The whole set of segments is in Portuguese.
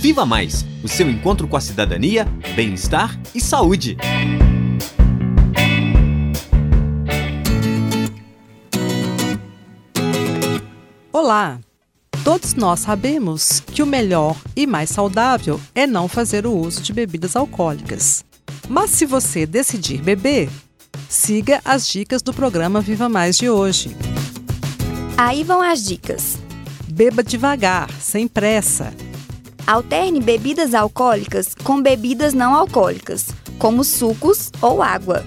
Viva Mais o seu encontro com a cidadania, bem-estar e saúde. Olá! Todos nós sabemos que o melhor e mais saudável é não fazer o uso de bebidas alcoólicas. Mas se você decidir beber, siga as dicas do programa Viva Mais de hoje. Aí vão as dicas. Beba devagar, sem pressa. Alterne bebidas alcoólicas com bebidas não alcoólicas, como sucos ou água.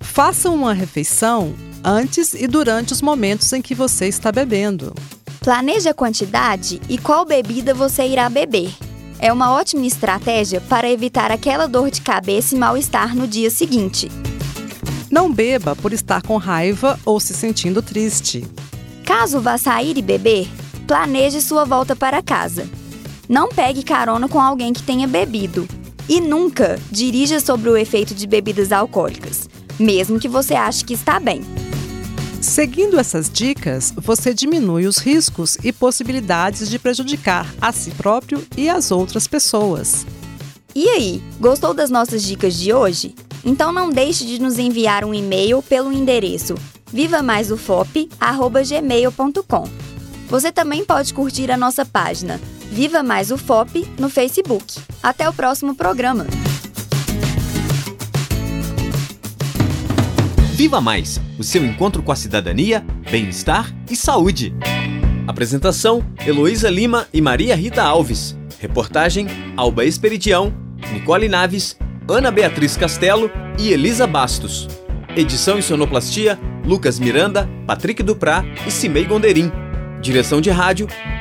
Faça uma refeição antes e durante os momentos em que você está bebendo. Planeje a quantidade e qual bebida você irá beber. É uma ótima estratégia para evitar aquela dor de cabeça e mal-estar no dia seguinte. Não beba por estar com raiva ou se sentindo triste. Caso vá sair e beber, planeje sua volta para casa. Não pegue carona com alguém que tenha bebido. E nunca dirija sobre o efeito de bebidas alcoólicas, mesmo que você ache que está bem. Seguindo essas dicas, você diminui os riscos e possibilidades de prejudicar a si próprio e as outras pessoas. E aí, gostou das nossas dicas de hoje? Então não deixe de nos enviar um e-mail pelo endereço vivamaisufop@gmail.com. Você também pode curtir a nossa página Viva Mais UFOP no Facebook. Até o próximo programa. Viva Mais o seu encontro com a cidadania, bem-estar e saúde. Apresentação: Heloísa Lima e Maria Rita Alves. Reportagem: Alba Esperidião, Nicole Naves, Ana Beatriz Castelo e Elisa Bastos. Edição e sonoplastia: Lucas Miranda, Patrick Duprá e Cimei Gonderim. Direção de rádio: